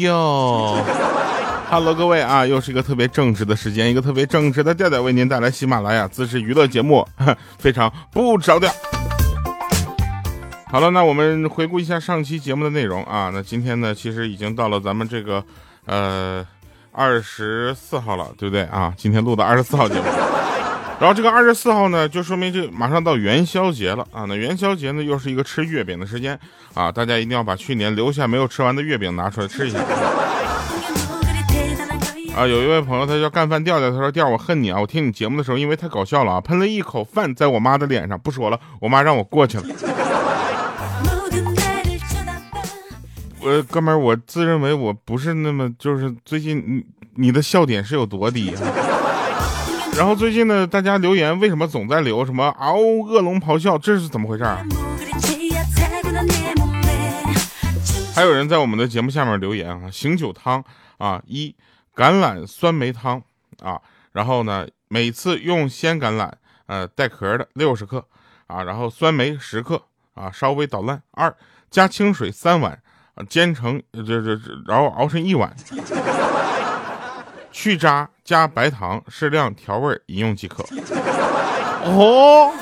哟，Hello，各位啊，又是一个特别正直的时间，一个特别正直的调调为您带来喜马拉雅自制娱乐节目，非常不着调。好了，那我们回顾一下上期节目的内容啊。那今天呢，其实已经到了咱们这个呃二十四号了，对不对啊？今天录的二十四号节目。然后这个二十四号呢，就说明这马上到元宵节了啊。那元宵节呢，又是一个吃月饼的时间啊。大家一定要把去年留下没有吃完的月饼拿出来吃一下。啊，有一位朋友他叫干饭调调，他说调我恨你啊！我听你节目的时候因为太搞笑了啊，喷了一口饭在我妈的脸上，不说了，我妈让我过去了。我哥们儿，我自认为我不是那么就是最近你你的笑点是有多低啊？然后最近呢，大家留言为什么总在留什么嗷恶龙咆哮？这是怎么回事啊？还有人在我们的节目下面留言啊，醒酒汤啊，一橄榄酸梅汤啊，然后呢，每次用鲜橄榄，呃，带壳的六十克啊，然后酸梅十克啊，稍微捣烂。二加清水三碗。煎成这这这，然后熬成一碗，去渣加白糖，适量调味饮用即可。哦，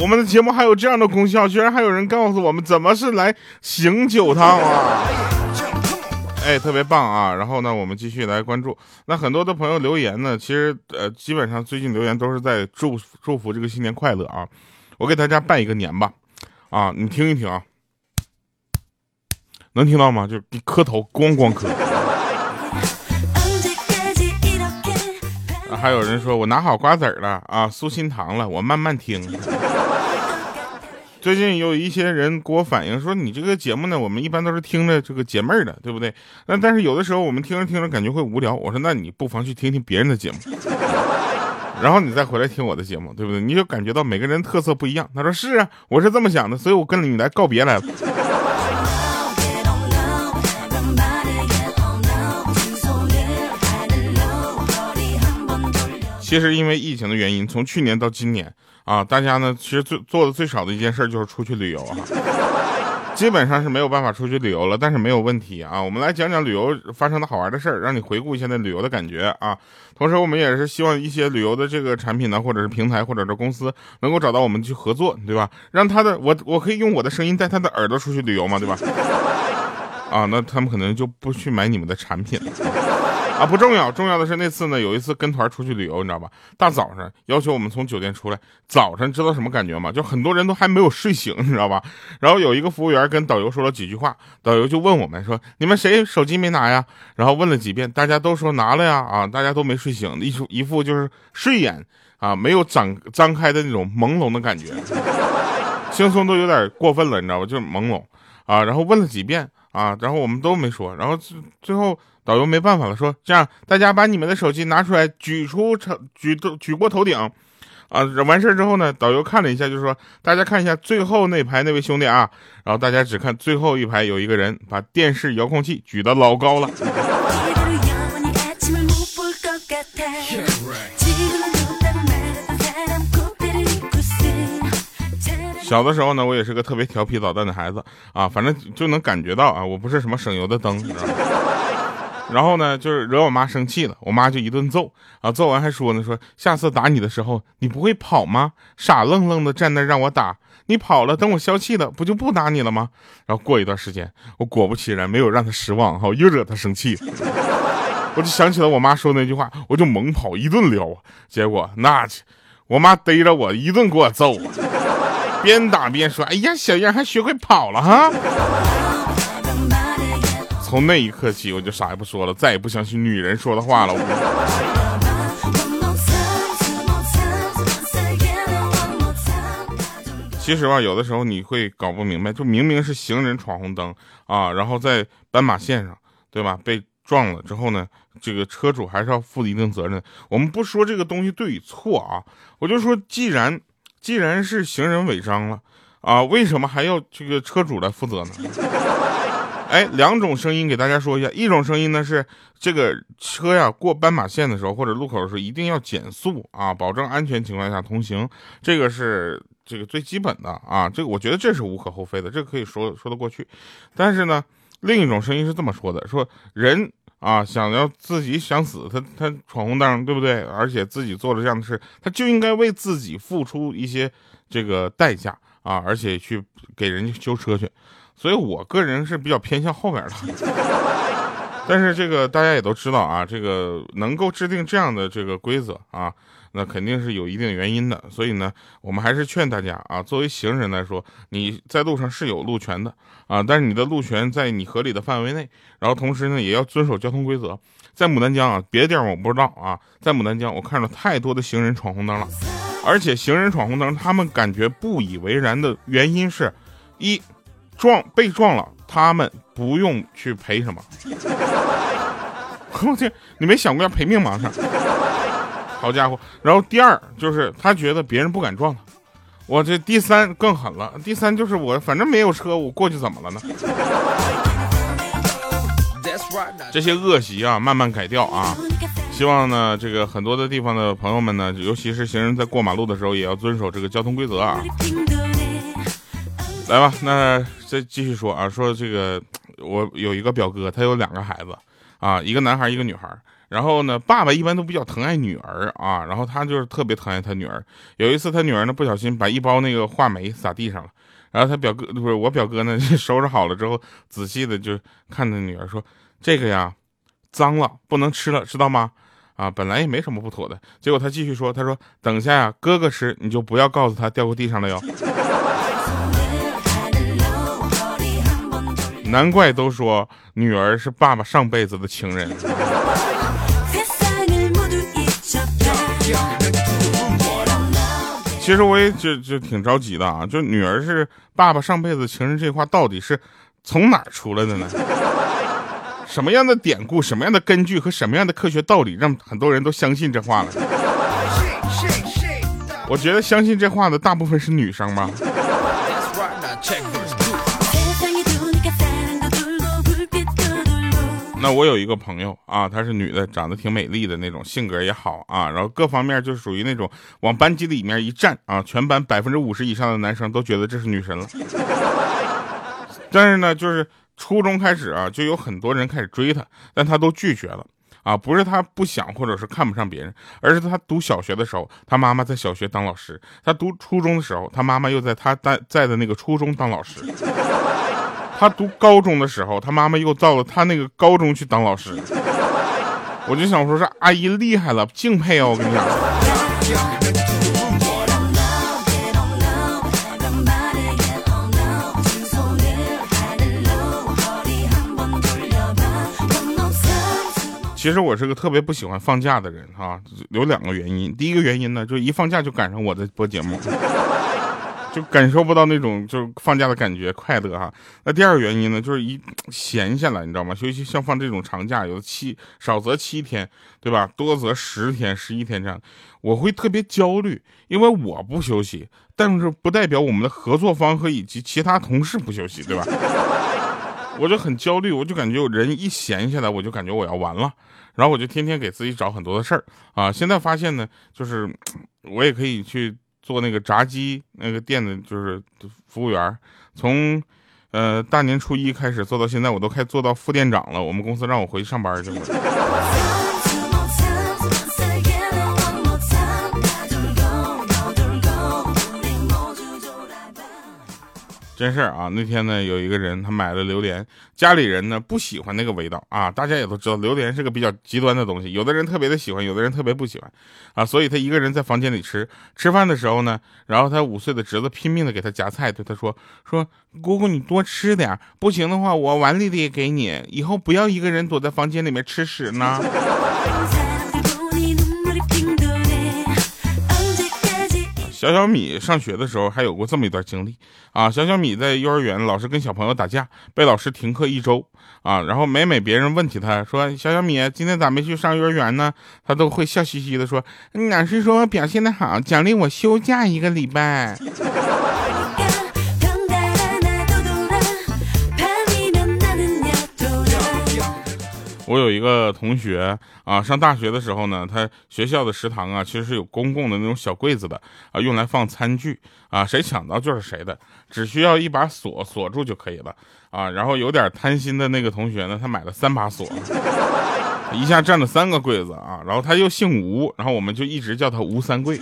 我们的节目还有这样的功效，居然还有人告诉我们怎么是来醒酒汤啊！哎，特别棒啊！然后呢，我们继续来关注。那很多的朋友留言呢，其实呃，基本上最近留言都是在祝祝福这个新年快乐啊！我给大家拜一个年吧。啊，你听一听啊，能听到吗？就你磕头，咣咣磕。还有人说我拿好瓜子了啊，酥心糖了，我慢慢听。最近有一些人给我反映说，你这个节目呢，我们一般都是听着这个解闷的，对不对？那但是有的时候我们听着听着感觉会无聊。我说，那你不妨去听听别人的节目。然后你再回来听我的节目，对不对？你就感觉到每个人特色不一样。他说是啊，我是这么想的，所以我跟你来告别来了。其实因为疫情的原因，从去年到今年啊，大家呢其实最做的最少的一件事就是出去旅游啊。基本上是没有办法出去旅游了，但是没有问题啊。我们来讲讲旅游发生的好玩的事儿，让你回顾一下那旅游的感觉啊。同时，我们也是希望一些旅游的这个产品呢，或者是平台，或者是公司，能够找到我们去合作，对吧？让他的我我可以用我的声音带他的耳朵出去旅游嘛，对吧？啊，那他们可能就不去买你们的产品了。啊，不重要，重要的是那次呢，有一次跟团出去旅游，你知道吧？大早上要求我们从酒店出来，早上知道什么感觉吗？就很多人都还没有睡醒，你知道吧？然后有一个服务员跟导游说了几句话，导游就问我们说：“你们谁手机没拿呀？”然后问了几遍，大家都说拿了呀，啊，大家都没睡醒，一副一副就是睡眼啊没有张张开的那种朦胧的感觉，轻松都有点过分了，你知道吧？就是朦胧啊。然后问了几遍啊，然后我们都没说，然后最最后。导游没办法了，说这样，大家把你们的手机拿出来，举出举举过头顶，啊，完事之后呢，导游看了一下，就说大家看一下最后那排那位兄弟啊，然后大家只看最后一排有一个人把电视遥控器举得老高了。小的时候呢，我也是个特别调皮捣蛋的孩子啊，反正就能感觉到啊，我不是什么省油的灯，你知道吗？然后呢，就是惹我妈生气了，我妈就一顿揍啊，揍完还说呢，说下次打你的时候，你不会跑吗？傻愣愣的站那让我打，你跑了，等我消气了，不就不打你了吗？然后过一段时间，我果不其然没有让他失望哈，又惹他生气，我就想起了我妈说那句话，我就猛跑一顿撩啊，结果那去，我妈逮着我一顿给我揍，边打边说，哎呀，小样还学会跑了哈。从那一刻起，我就啥也不说了，再也不相信女人说的话了。其实吧，有的时候你会搞不明白，就明明是行人闯红灯啊，然后在斑马线上，对吧？被撞了之后呢，这个车主还是要负一定责任。我们不说这个东西对与错啊，我就说，既然既然是行人违章了啊，为什么还要这个车主来负责呢？哎，两种声音给大家说一下。一种声音呢是这个车呀过斑马线的时候或者路口的时候一定要减速啊，保证安全情况下通行。这个是这个最基本的啊，这个我觉得这是无可厚非的，这个可以说说得过去。但是呢，另一种声音是这么说的：说人啊，想要自己想死，他他闯红灯，对不对？而且自己做了这样的事，他就应该为自己付出一些这个代价啊，而且去给人家修车去。所以我个人是比较偏向后面的。但是这个大家也都知道啊，这个能够制定这样的这个规则啊。那肯定是有一定原因的，所以呢，我们还是劝大家啊，作为行人来说，你在路上是有路权的啊，但是你的路权在你合理的范围内，然后同时呢，也要遵守交通规则。在牡丹江啊，别的地方我不知道啊，在牡丹江我看到太多的行人闯红灯了，而且行人闯红灯，他们感觉不以为然的原因是，一撞被撞了，他们不用去赔什么。我天，你没想过要赔命吗？好家伙，然后第二就是他觉得别人不敢撞他，我这第三更狠了，第三就是我反正没有车，我过去怎么了呢？这些恶习啊，慢慢改掉啊！希望呢，这个很多的地方的朋友们呢，尤其是行人在过马路的时候，也要遵守这个交通规则啊！来吧，那再继续说啊，说这个我有一个表哥，他有两个孩子啊，一个男孩，一个女孩。然后呢，爸爸一般都比较疼爱女儿啊，然后他就是特别疼爱他女儿。有一次，他女儿呢不小心把一包那个话梅撒地上了，然后他表哥不是我表哥呢，收拾好了之后，仔细的就看着女儿说：“这个呀，脏了，不能吃了，知道吗？”啊，本来也没什么不妥的，结果他继续说：“他说等下呀，哥哥吃，你就不要告诉他掉过地上了哟。”难怪都说女儿是爸爸上辈子的情人。其实我也就就挺着急的啊，就女儿是爸爸上辈子情人这话到底是从哪儿出来的呢？什么样的典故、什么样的根据和什么样的科学道理，让很多人都相信这话了？我觉得相信这话的大部分是女生吧。那我有一个朋友啊，她是女的，长得挺美丽的那种，性格也好啊，然后各方面就是属于那种往班级里面一站啊，全班百分之五十以上的男生都觉得这是女神了。但是呢，就是初中开始啊，就有很多人开始追她，但她都拒绝了啊，不是她不想或者是看不上别人，而是她读小学的时候，她妈妈在小学当老师；她读初中的时候，她妈妈又在她在在的那个初中当老师。他读高中的时候，他妈妈又到了他那个高中去当老师，我就想说，这阿姨厉害了，敬佩哦！我跟你讲。其实我是个特别不喜欢放假的人哈，有两个原因。第一个原因呢，就一放假就赶上我在播节目。就感受不到那种就是放假的感觉快乐哈。那第二个原因呢，就是一闲下来，你知道吗？尤其像放这种长假，有七少则七天，对吧？多则十天、十一天这样，我会特别焦虑，因为我不休息，但是不代表我们的合作方和以及其他同事不休息，对吧？我就很焦虑，我就感觉人一闲下来，我就感觉我要完了，然后我就天天给自己找很多的事儿啊。现在发现呢，就是我也可以去。做那个炸鸡那个店的，就是服务员，从，呃大年初一开始做到现在，我都快做到副店长了。我们公司让我回去上班去了。真事儿啊！那天呢，有一个人他买了榴莲，家里人呢不喜欢那个味道啊。大家也都知道，榴莲是个比较极端的东西，有的人特别的喜欢，有的人特别不喜欢啊。所以他一个人在房间里吃吃饭的时候呢，然后他五岁的侄子拼命的给他夹菜，对他说：“说姑姑你多吃点，不行的话我碗里的也给你，以后不要一个人躲在房间里面吃屎呢。”小小米上学的时候还有过这么一段经历啊！小小米在幼儿园老是跟小朋友打架，被老师停课一周啊。然后每每别人问起他说：“小小米今天咋没去上幼儿园呢？”他都会笑嘻嘻的说：“老师说表现的好，奖励我休假一个礼拜。”我有一个同学啊，上大学的时候呢，他学校的食堂啊，其实是有公共的那种小柜子的啊，用来放餐具啊，谁抢到就是谁的，只需要一把锁锁住就可以了啊。然后有点贪心的那个同学呢，他买了三把锁，一下占了三个柜子啊。然后他又姓吴，然后我们就一直叫他吴三桂。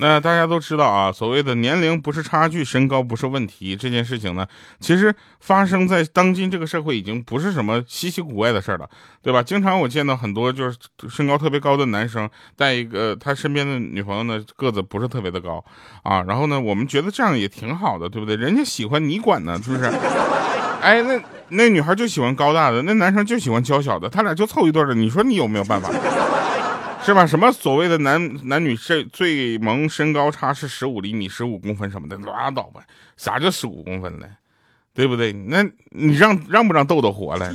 那大家都知道啊，所谓的年龄不是差距，身高不是问题，这件事情呢，其实发生在当今这个社会已经不是什么稀奇古怪的事了，对吧？经常我见到很多就是身高特别高的男生带一个他身边的女朋友呢，个子不是特别的高啊，然后呢，我们觉得这样也挺好的，对不对？人家喜欢你管呢，是不是？哎，那那女孩就喜欢高大的，那男生就喜欢娇小的，他俩就凑一对的，你说你有没有办法？是吧？什么所谓的男男女最最萌身高差是十五厘米、十五公分什么的，拉倒吧！啥叫十五公分呢？对不对？那你让让不让豆豆活了？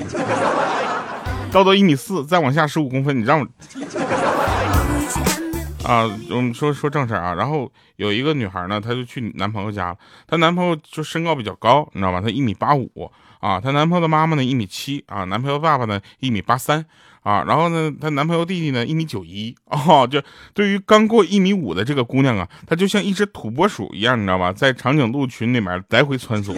豆豆一米四，再往下十五公分，你让？啊，我们说说正事啊。然后有一个女孩呢，她就去男朋友家了。她男朋友就身高比较高，你知道吧？她一米八五啊。她男朋友的妈妈呢一米七啊。男朋友爸爸呢一米八三。啊，然后呢，她男朋友弟弟呢一米九一哦，就对于刚过一米五的这个姑娘啊，她就像一只土拨鼠一样，你知道吧，在长颈鹿群里面来回穿梭。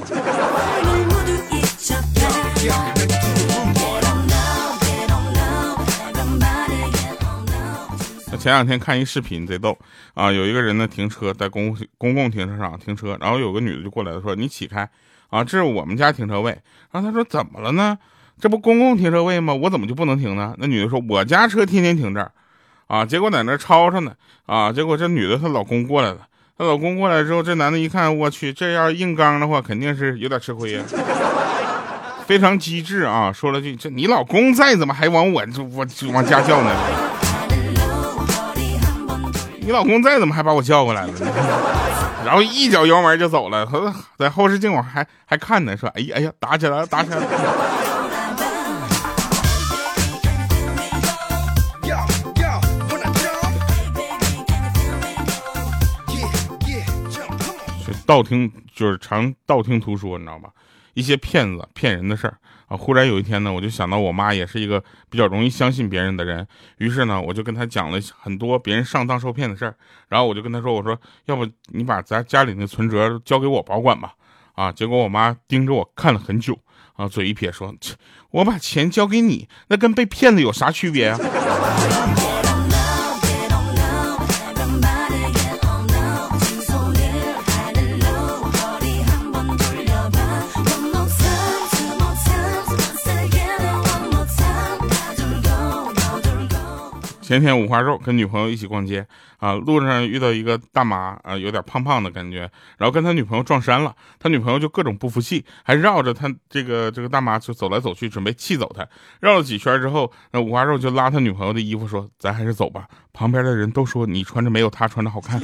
前两天看一视频贼逗啊，有一个人呢停车在公公共停车场停车，然后有个女的就过来了说：“你起开啊，这是我们家停车位。”然后他说：“怎么了呢？”这不公共停车位吗？我怎么就不能停呢？那女的说：“我家车天天停这儿，啊，结果在那吵吵呢，啊，结果这女的她老公过来了，她老公过来之后，这男的一看，我去，这要硬刚的话，肯定是有点吃亏呀，非常机智啊，说了句：这你老公在，怎么还往我我往家叫呢？你老公在，怎么还把我叫过来了？然后一脚油门就走了，他在后视镜往还还看呢，说：哎呀哎呀，打起来了，打起来了。”道听就是常道听途说，你知道吧？一些骗子骗人的事儿啊。忽然有一天呢，我就想到我妈也是一个比较容易相信别人的人，于是呢，我就跟她讲了很多别人上当受骗的事儿。然后我就跟她说：“我说，要不你把咱家里那存折交给我保管吧。”啊，结果我妈盯着我看了很久，啊，嘴一撇说：“我把钱交给你，那跟被骗了有啥区别啊？”前天五花肉跟女朋友一起逛街啊，路上遇到一个大妈啊，有点胖胖的感觉，然后跟他女朋友撞衫了，他女朋友就各种不服气，还绕着他这个这个大妈就走来走去，准备气走他。绕了几圈之后，那五花肉就拉他女朋友的衣服说：“咱还是走吧，旁边的人都说你穿着没有他穿着好看。”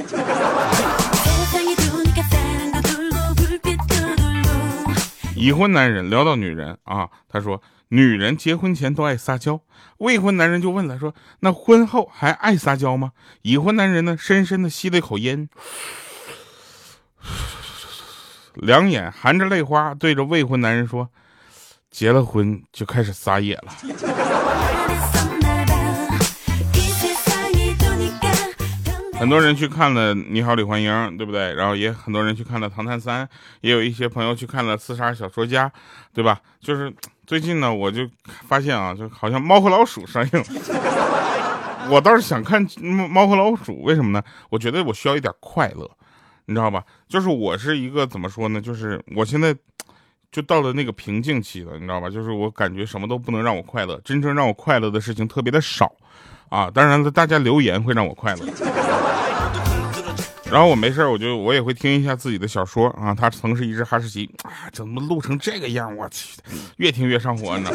已婚男人聊到女人啊，他说。女人结婚前都爱撒娇，未婚男人就问了，说：“那婚后还爱撒娇吗？”已婚男人呢，深深的吸了一口烟，两眼含着泪花，对着未婚男人说：“结了婚就开始撒野了。”很多人去看了《你好，李焕英》，对不对？然后也很多人去看了《唐探三》，也有一些朋友去看了《刺杀小说家》，对吧？就是最近呢，我就发现啊，就好像 《猫和老鼠》上映，我倒是想看《猫和老鼠》，为什么呢？我觉得我需要一点快乐，你知道吧？就是我是一个怎么说呢？就是我现在就到了那个瓶颈期了，你知道吧？就是我感觉什么都不能让我快乐，真正让我快乐的事情特别的少啊。当然了，大家留言会让我快乐。然后我没事我就我也会听一下自己的小说啊。他曾是一只哈士奇啊，怎么录成这个样？我去，越听越上火呢。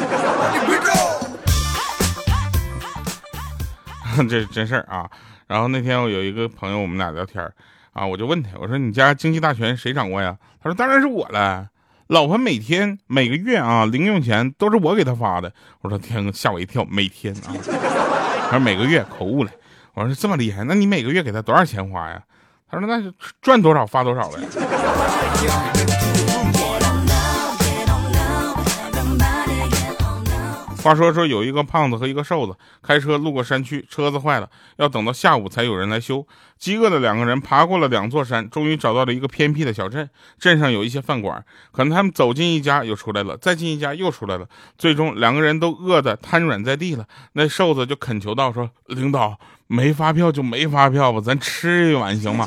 这是真事儿啊。然后那天我有一个朋友，我们俩聊天啊，我就问他，我说你家经济大权谁掌握呀？他说当然是我了，老婆每天每个月啊零用钱都是我给他发的。我说天，吓我一跳，每天啊，他说每个月口误了。我说这么厉害，那你每个月给他多少钱花呀？他说那就赚多少发多少呗。话说说有一个胖子和一个瘦子开车路过山区，车子坏了，要等到下午才有人来修。饥饿的两个人爬过了两座山，终于找到了一个偏僻的小镇。镇上有一些饭馆，可能他们走进一家又出来了，再进一家又出来了，最终两个人都饿得瘫软在地了。那瘦子就恳求道：“说领导没发票就没发票吧，咱吃一碗行吗？”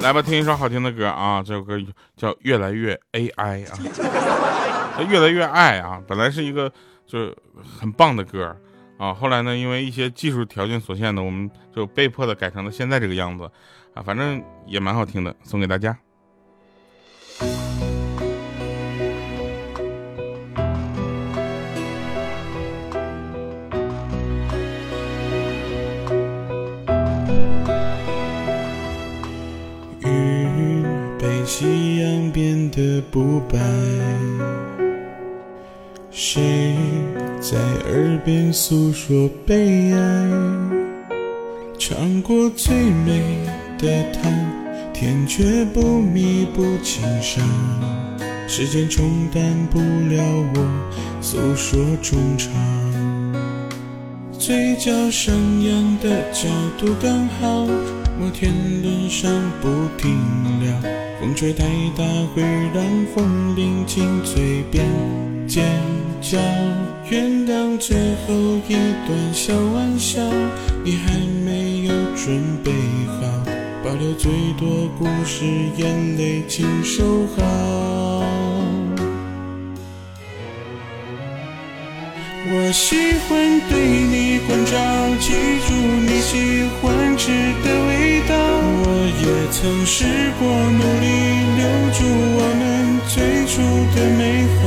来吧，听一首好听的歌啊！这首歌叫《越来越 AI》啊，越来越爱啊！本来是一个就很棒的歌啊，后来呢，因为一些技术条件所限呢，我们就被迫的改成了现在这个样子啊，反正也蛮好听的，送给大家。的不白，谁在耳边诉说悲哀？尝过最美的糖，甜却不弥补情伤。时间冲淡不了我诉说衷肠，嘴角上扬的角度刚好，摩天轮上不停聊。风吹太大，会让风铃进嘴边尖叫。原谅最后一段小玩笑，你还没有准备好，保留最多故事，眼泪请收好。我喜欢对你关照，记住你喜欢吃的味道。我也曾试过努力留住我们最初的美好，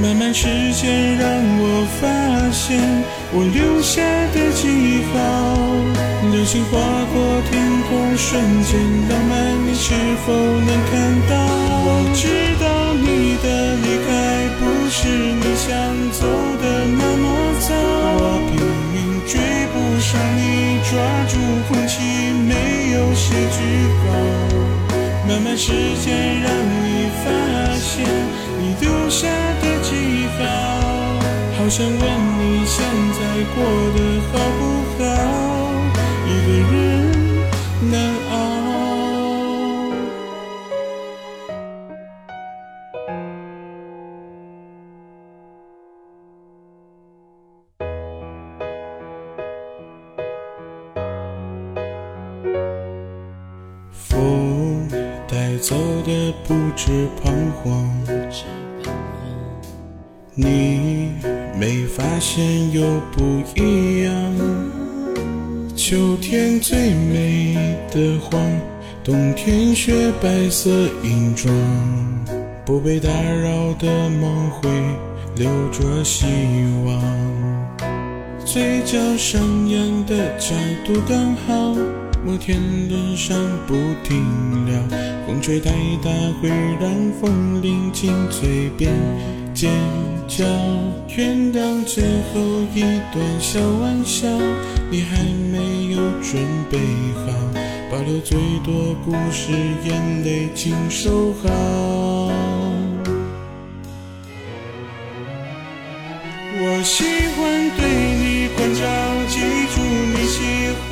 慢慢时间让我发现我留下的记号。流星划过天空，瞬间浪漫，你是否能看到？我知道你的离开不是你想时间让你发现你丢下的记号，好想问你现在过得好不好？一个人你没发现又不一样。秋天最美的黄，冬天雪白色银装，不被打扰的梦会留着希望。嘴角上扬的角度刚好，摩天轮上不停聊，风吹太大会让风铃进嘴边尖叫。原谅最后一段小玩笑，你还没有准备好，保留最多故事，眼泪请收好。我喜欢对你关照，记住你喜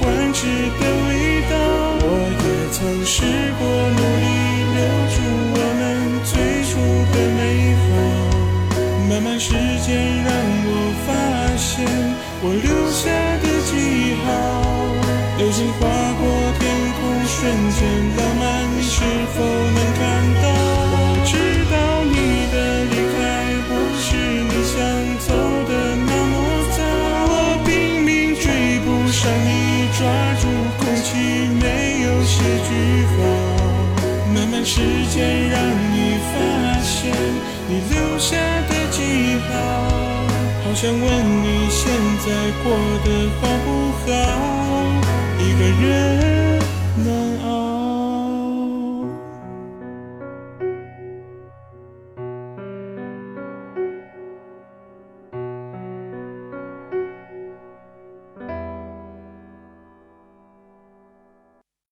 欢吃的味道。我也曾试过努力慢慢时间让我发现我留下的记号。流星划过天空，瞬间浪漫，你是否能看到？我知道你的离开不是你想走的那么早，我拼命追不上你，抓住空气，没有写句号。慢慢时间让想问你现在过得好不好？一个人。